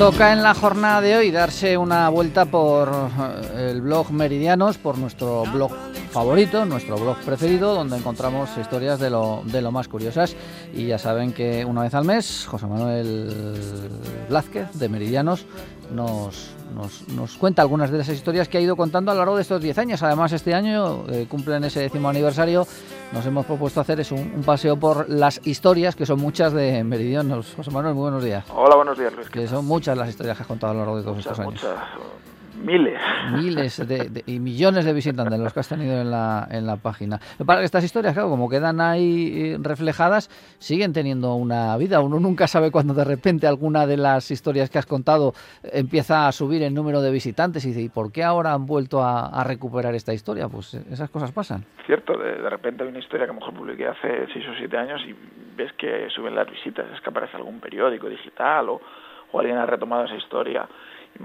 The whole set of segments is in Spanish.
Toca en la jornada de hoy darse una vuelta por eh, el blog Meridianos, por nuestro blog favorito, nuestro blog preferido, donde encontramos historias de lo, de lo más curiosas. Y ya saben que una vez al mes, José Manuel Blázquez de Meridianos nos, nos, cuenta algunas de esas historias que ha ido contando a lo largo de estos 10 años. Además, este año eh, cumplen ese décimo aniversario. Nos hemos propuesto hacer es un, paseo por las historias, que son muchas de Meridianos. José Manuel, muy buenos días. Hola, buenos días, Luis. Que son muchas las historias que has contado a lo largo de todos estos años. Muchas miles. Miles de, y millones de visitantes los que has tenido en la, en la página. Para que estas historias, claro, como quedan ahí eh, reflejadas, siguen teniendo una vida. Uno nunca sabe cuando de repente alguna de las historias que has contado empieza a subir el número de visitantes y dice, ¿y por qué ahora han vuelto a, recuperar esta historia? Pues eh, esas cosas pasan. Cierto, de, repente hay una historia que a lo mejor publiqué hace 6 o 7 años y ves que suben las visitas, es que aparece algún periódico digital o, o alguien ha retomado esa historia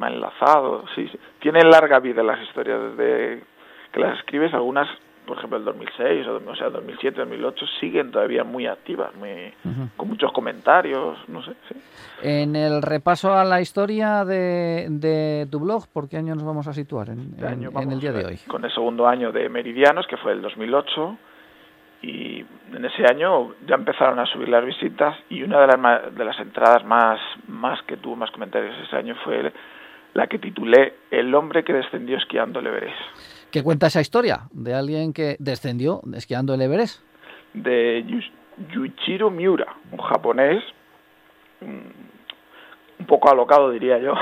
ha enlazado, sí, sí. Tienen larga vida las historias desde que las escribes, algunas, por ejemplo, el 2006 o, o sea, 2007, 2008, siguen todavía muy activas, muy, con muchos comentarios, no sé. Sí. En el repaso a la historia de, de tu blog, ¿por qué año nos vamos a situar en, en el día de hoy? Con el segundo año de Meridianos, que fue el 2008, y en ese año ya empezaron a subir las visitas y una de las, de las entradas más, más que tuvo más comentarios ese año fue la que titulé El hombre que descendió esquiando el Everest. ¿Qué cuenta esa historia de alguien que descendió esquiando el Everest? De Yuichiro Miura, un japonés un poco alocado, diría yo.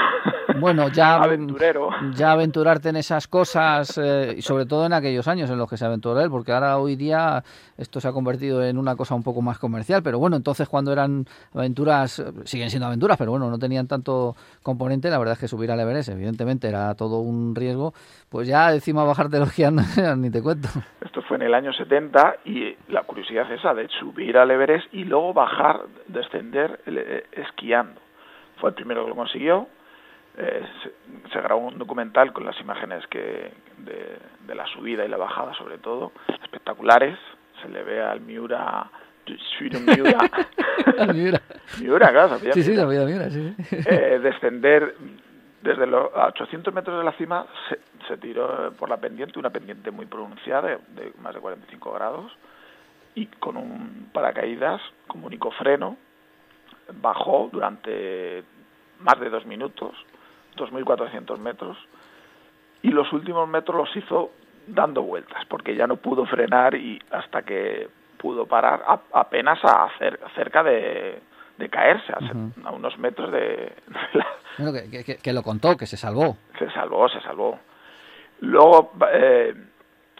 Bueno, ya, Aventurero. ya aventurarte en esas cosas, eh, y sobre todo en aquellos años en los que se aventuró él, porque ahora hoy día esto se ha convertido en una cosa un poco más comercial, pero bueno, entonces cuando eran aventuras, siguen siendo aventuras, pero bueno, no tenían tanto componente, la verdad es que subir al Everest, evidentemente, era todo un riesgo, pues ya encima bajarte los ni te cuento. Esto fue en el año 70 y la curiosidad es esa de subir al Everest y luego bajar, descender eh, esquiando fue el primero que lo consiguió. Eh, se, grabó un documental con las imágenes que de, la subida y la bajada sobre todo, espectaculares. Se le ve al Miura... Miura. Miura. Miura, claro, Sí, sí, sabía Miura, sí. Eh, descender desde los 800 metros de la cima se, se, tiró por la pendiente, una pendiente muy pronunciada de, de, más de 45 grados y con un paracaídas como único freno bajó durante más de dos minutos, 2.400 metros, y los últimos metros los hizo dando vueltas, porque ya no pudo frenar y hasta que pudo parar apenas a cerca de, de caerse, a, unos metros de... que, lo contó, que se salvó. Se salvó, se salvó. Luego, eh,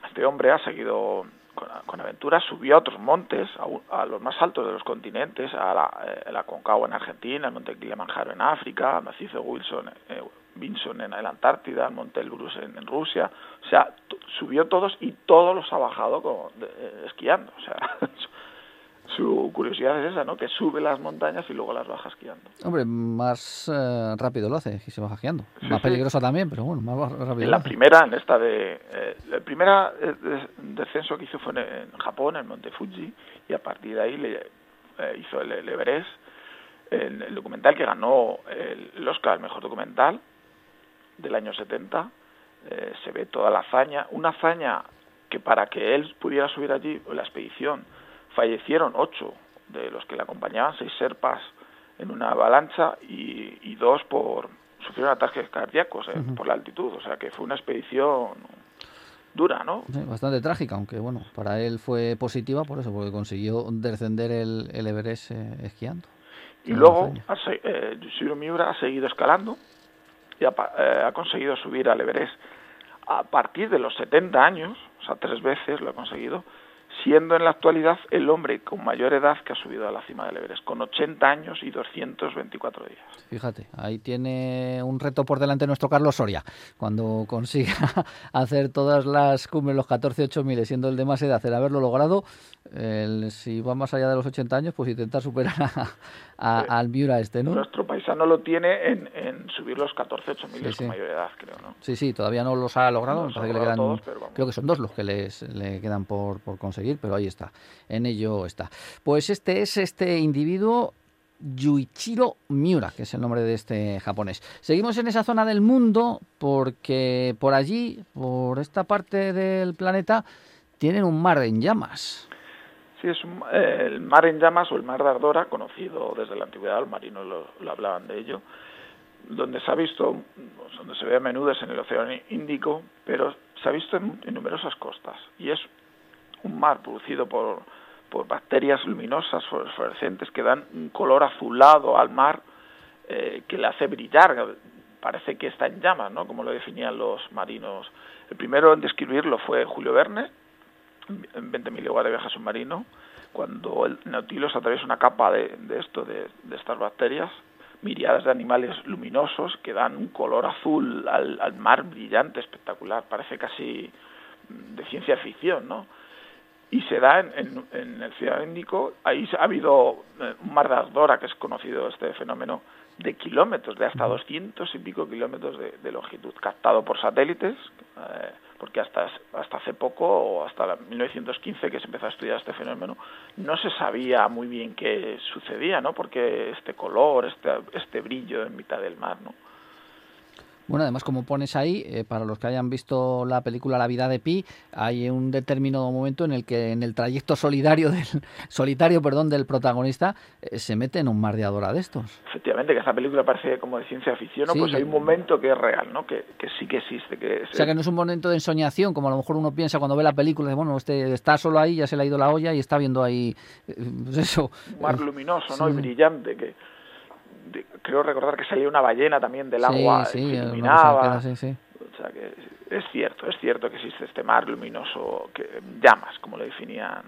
este hombre ha seguido con, aventuras, subió a otros montes, a, los más altos de los continentes, a la, eh, Concagua en Argentina, el monte Kilimanjaro en África, el macizo Wilson, eh, Vinson en la Antártida, el monte Elbrus en, en Rusia, o sea, subió todos y todos los ha bajado con, eh, esquiando, o sea, su curiosidad es esa, ¿no? Que sube las montañas y luego las baja esquiando. Hombre, más eh, rápido lo hace y se baja esquiando. más peligrosa también, pero bueno, más rápido. En la primera, en esta de... Eh, el primer eh, descenso que hizo fue en, Japón, en el Monte Fuji, y a partir de ahí le, hizo el, Everest, el, documental que ganó el, Oscar, el mejor documental del año 70. se ve toda la hazaña, una hazaña que para que él pudiera subir allí, la expedición, fallecieron ocho de los que le acompañaban, seis serpas en una avalancha y, dos por sufrieron ataques cardíacos eh, por la altitud, o sea que fue una expedición dura, ¿no? bastante trágica, aunque bueno, para él fue positiva por eso, porque consiguió descender el, el Everest eh, esquiando. Y luego eh, Miura ha seguido escalando y ha, eh, ha, conseguido subir al Everest a partir de los 70 años, o sea, tres veces lo ha conseguido, siendo en la actualidad el hombre con mayor edad que ha subido a la cima del Everest, con 80 años y 224 días. Fíjate, ahí tiene un reto por delante nuestro Carlos Soria, cuando consiga hacer todas las cumbres, los 14 8000, siendo el de más edad, el haberlo logrado, si va más allá de los 80 años, pues intentar superar a, al Miura este, ¿no? Nuestro paisano lo tiene en, subir los 14, 8 miles con mayor edad, creo, ¿no? Sí, sí, todavía no los ha logrado, que le quedan, creo que son dos los que les, le quedan por, por conseguir, pero ahí está, en ello está. Pues este es este individuo Yuichiro Miura, que es el nombre de este japonés. Seguimos en esa zona del mundo porque por allí, por esta parte del planeta, tienen un mar en llamas. Es el mar en llamas o el mar de Ardora, conocido desde la antigüedad, los marinos lo, hablaban de ello, donde se ha visto, donde se ve a menudo es en el Océano Índico, pero se ha visto en numerosas costas. Y es un mar producido por por bacterias luminosas fluorescentes que dan un color azulado al mar eh, que le hace brillar, parece que está en llamas, ¿no? como lo definían los marinos. El primero en describirlo fue Julio Verne, 20.000 leguas de viaje submarino, cuando el Nautilus atraviesa una capa de, esto, de, estas bacterias, miriadas de animales luminosos que dan un color azul al, al mar brillante, espectacular, parece casi de ciencia ficción, ¿no? Y se da en, el Ciudad Índico. Ahí ha habido eh, un mar de ardora, que es conocido este fenómeno, de kilómetros, de hasta 200 y pico kilómetros de, longitud, captado por satélites, eh, porque hasta, hasta hace poco, o hasta 1915 que se empezó a estudiar este fenómeno, no se sabía muy bien qué sucedía, ¿no? Porque este color, este, este brillo en mitad del mar, ¿no? Bueno, además, como pones ahí, eh, para los que hayan visto la película La vida de Pi, hay un determinado momento en el que en el trayecto solidario del, solitario perdón, del protagonista eh, se mete en un mar de adora de estos. Efectivamente, que esta película parece como de ciencia ficción, ¿no? pues hay un momento que es real, ¿no? que, sí que existe. Que O sea, que no es un momento de ensoñación, como a lo mejor uno piensa cuando ve la película, de, bueno, este está solo ahí, ya se le ha ido la olla y está viendo ahí, eh, pues eso. Un mar luminoso ¿no? y brillante que creo recordar que salía una ballena también del agua sí, sí, iluminaba. sí, sí. O sea que es cierto, es cierto que existe este mar luminoso, que llamas, como lo definían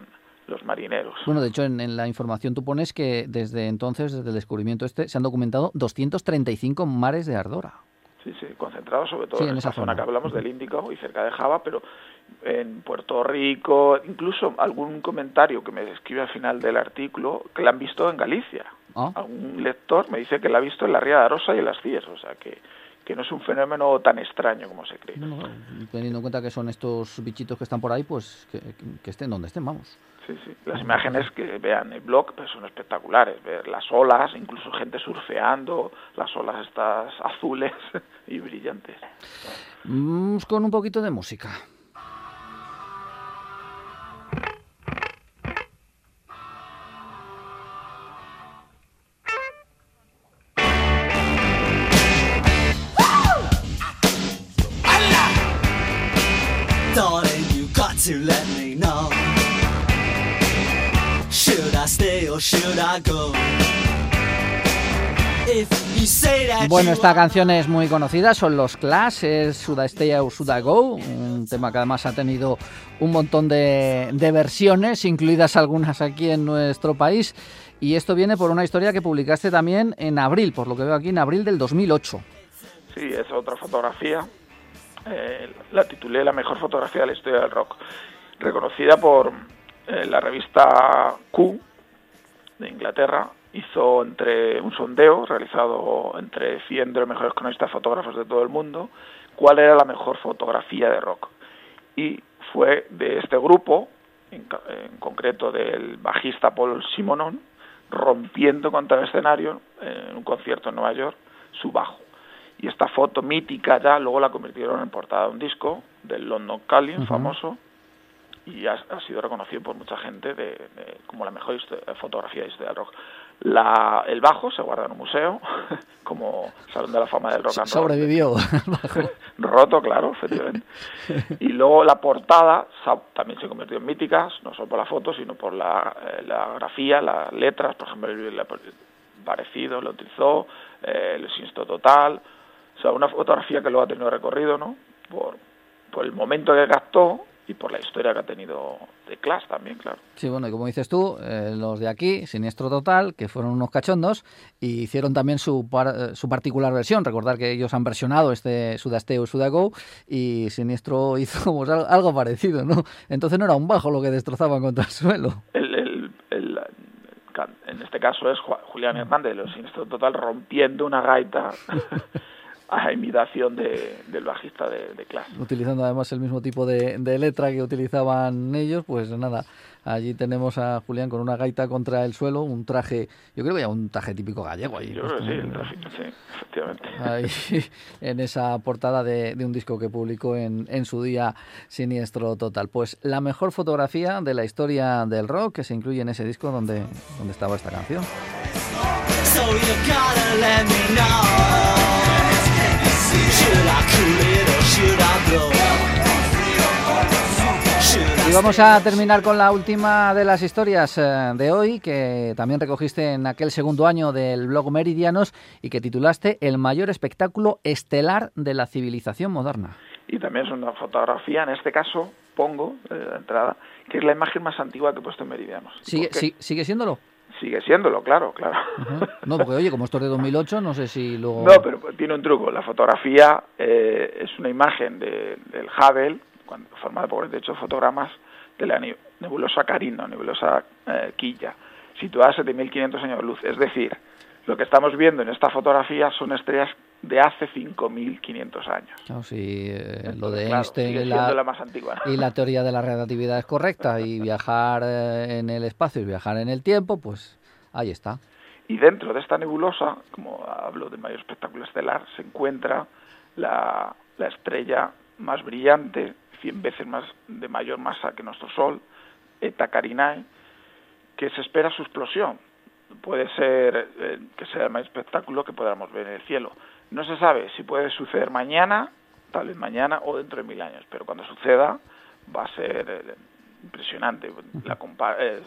los marineros. Bueno, de hecho, en, la información tú pones que desde entonces, desde el descubrimiento este, se han documentado 235 mares de ardora. Sí, sí, concentrados sobre todo en, esa zona. que hablamos del Índico y cerca de Java, pero en Puerto Rico, incluso algún comentario que me escribe al final del artículo que la han visto en Galicia. ¿Ah? Algún lector me dice que la ha visto en la Ría de Arosa y en las Cíes, o sea que, que no es un fenómeno tan extraño como se cree. teniendo en cuenta que son estos bichitos que están por ahí, pues que, estén donde estén, vamos. Sí, sí. Las imágenes que vean el blog pues, son espectaculares. Ver las olas, incluso gente surfeando, las olas estas azules y brillantes. Vamos con un poquito de música. Bueno, esta canción es muy conocida, son los Clash, es Suda Stay o Suda Go, un tema que además ha tenido un montón de, de versiones, incluidas algunas aquí en nuestro país. Y esto viene por una historia que publicaste también en abril, por lo que veo aquí, en abril del 2008. Sí, es otra fotografía. Eh, la titulé La mejor fotografía de la historia del rock. Reconocida por eh, la revista Q, de Inglaterra hizo entre un sondeo realizado entre 100 de los mejores cronistas fotógrafos de todo el mundo cuál era la mejor fotografía de rock y fue de este grupo en, concreto del bajista Paul Simonon rompiendo contra el escenario en un concierto en Nueva York su bajo y esta foto mítica ya luego la convirtieron en portada de un disco del London Calling famoso y ha, sido reconocido por mucha gente de, como la mejor fotografía de historia del rock. La, el bajo se guarda en un museo como Salón de la Fama del Rock and Roll. Sobrevivió. Roto, claro, efectivamente. Y luego la portada también se convirtió en míticas, no solo por la foto, sino por la, eh, la grafía, las letras, por ejemplo, el, parecido lo utilizó, eh, el insto total, o sea, una fotografía que luego ha tenido recorrido, ¿no? Por, por el momento que gastó y por la historia que ha tenido de Clash también, claro. Sí, bueno, y como dices tú, eh, los de aquí, Siniestro Total, que fueron unos cachondos, y hicieron también su, eh, su particular versión. Recordar que ellos han versionado este Sudasteo y Sudago, y Siniestro hizo pues, algo parecido, ¿no? Entonces no era un bajo lo que destrozaban contra el suelo. El, en este caso es Julián Hernández de los Siniestro Total rompiendo una gaita a imitación de, del bajista de, de clase. Utilizando además el mismo tipo de, de, letra que utilizaban ellos, pues nada, allí tenemos a Julián con una gaita contra el suelo, un traje, yo creo que ya un traje típico gallego ahí. Yo creo que sí, el traje, sí, efectivamente. Ahí, en esa portada de, de, un disco que publicó en, en su día Siniestro Total. Pues la mejor fotografía de la historia del rock que se incluye en ese disco donde, donde estaba esta canción. So y vamos a terminar con la última de las historias eh, de hoy, que también recogiste en aquel segundo año del blog Meridianos y que titulaste El mayor espectáculo estelar de la civilización moderna. Y también es una fotografía, en este caso pongo, eh, de entrada, que es la imagen más antigua que he puesto en Meridianos. ¿Sigue, ¿Sigue siéndolo? Sigue siéndolo, claro, claro. No, porque oye, como esto es de 2008, no sé si luego... No, pero tiene un truco. La fotografía eh, es una imagen de, del Hubble, cuando, formada por 48 fotogramas de la nebulosa Carina, nebulosa eh, Quilla, situada a 7.500 años de luz. Es decir, lo que estamos viendo en esta fotografía son estrellas de hace 5.500 años. Claro, sí, eh, lo de Einstein y la, la, más antigua. y la teoría de la relatividad es correcta y viajar eh, en el espacio y viajar en el tiempo, pues ahí está. Y dentro de esta nebulosa, como hablo de mayor espectáculo estelar, se encuentra la, la estrella más brillante, 100 veces más de mayor masa que nuestro Sol, Eta Carinae, que se espera su explosión. Puede ser eh, que sea el más espectáculo que podamos ver en el cielo. No se sabe si puede suceder mañana, tal vez mañana o dentro de mil años, pero cuando suceda va a ser eh, impresionante. La eh,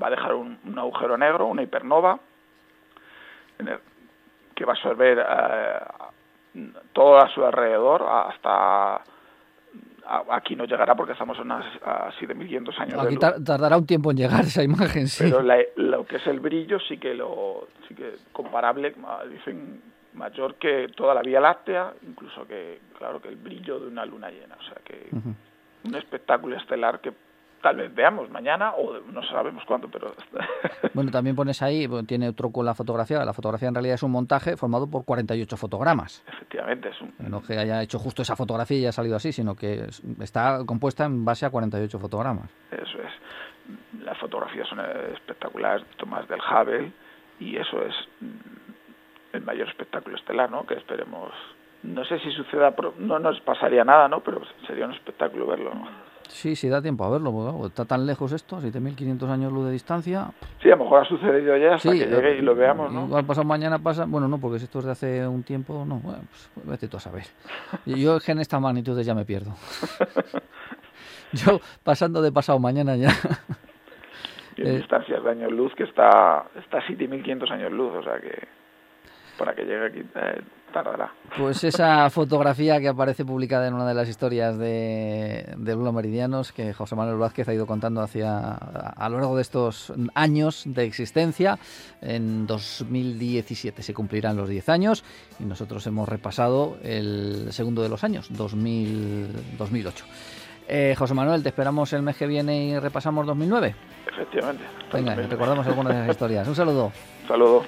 va a dejar un, un, agujero negro, una hipernova, que va a absorber eh, todo a su alrededor hasta aquí no llegará porque estamos a, unas, a 7.500 años aquí de luz. tardará un tiempo en llegar esa imagen sí pero la, lo que es el brillo sí que lo sí que comparable dicen mayor que toda la Vía Láctea, incluso que, claro, que el brillo de una luna llena. O sea, que uh -huh. un espectáculo estelar que tal vez veamos mañana o no sabemos cuándo, pero... bueno, también pones ahí, tiene otro con la fotografía, la fotografía en realidad es un montaje formado por 48 fotogramas. Efectivamente, es un... No que haya hecho justo esa fotografía y haya salido así, sino que está compuesta en base a 48 fotogramas. Eso es. Las fotografías son espectaculares, tomas del Hubble, y eso es el mayor espectáculo estelar, ¿no? Que esperemos. No sé si suceda, no nos pasaría nada, ¿no? Pero sería un espectáculo verlo, ¿no? Sí, sí da tiempo a verlo, porque está tan lejos esto, 7.500 años luz de distancia. Sí, a lo mejor ha sucedido ya hasta sí, que llegue y lo veamos, ¿no? Igual pasado mañana pasa, bueno, no, porque si esto es de hace un tiempo, no, bueno, pues vete tú a saber. Yo es que en estas magnitudes ya me pierdo. Yo pasando de pasado mañana ya. Y en eh, distancias de años luz que está, está a 7.500 años luz, o sea que para que llegue aquí eh, tardará. Pues esa fotografía que aparece publicada en una de las historias de, de Meridianos que José Manuel Vázquez ha ido contando hacia, a lo largo de estos años de existencia. En 2017 se cumplirán los 10 años y nosotros hemos repasado el segundo de los años, 2000, 2008. Eh, José Manuel, te esperamos el mes que viene y repasamos 2009. Efectivamente. Venga, recordamos algunas de esas historias. Un saludo. Un saludo.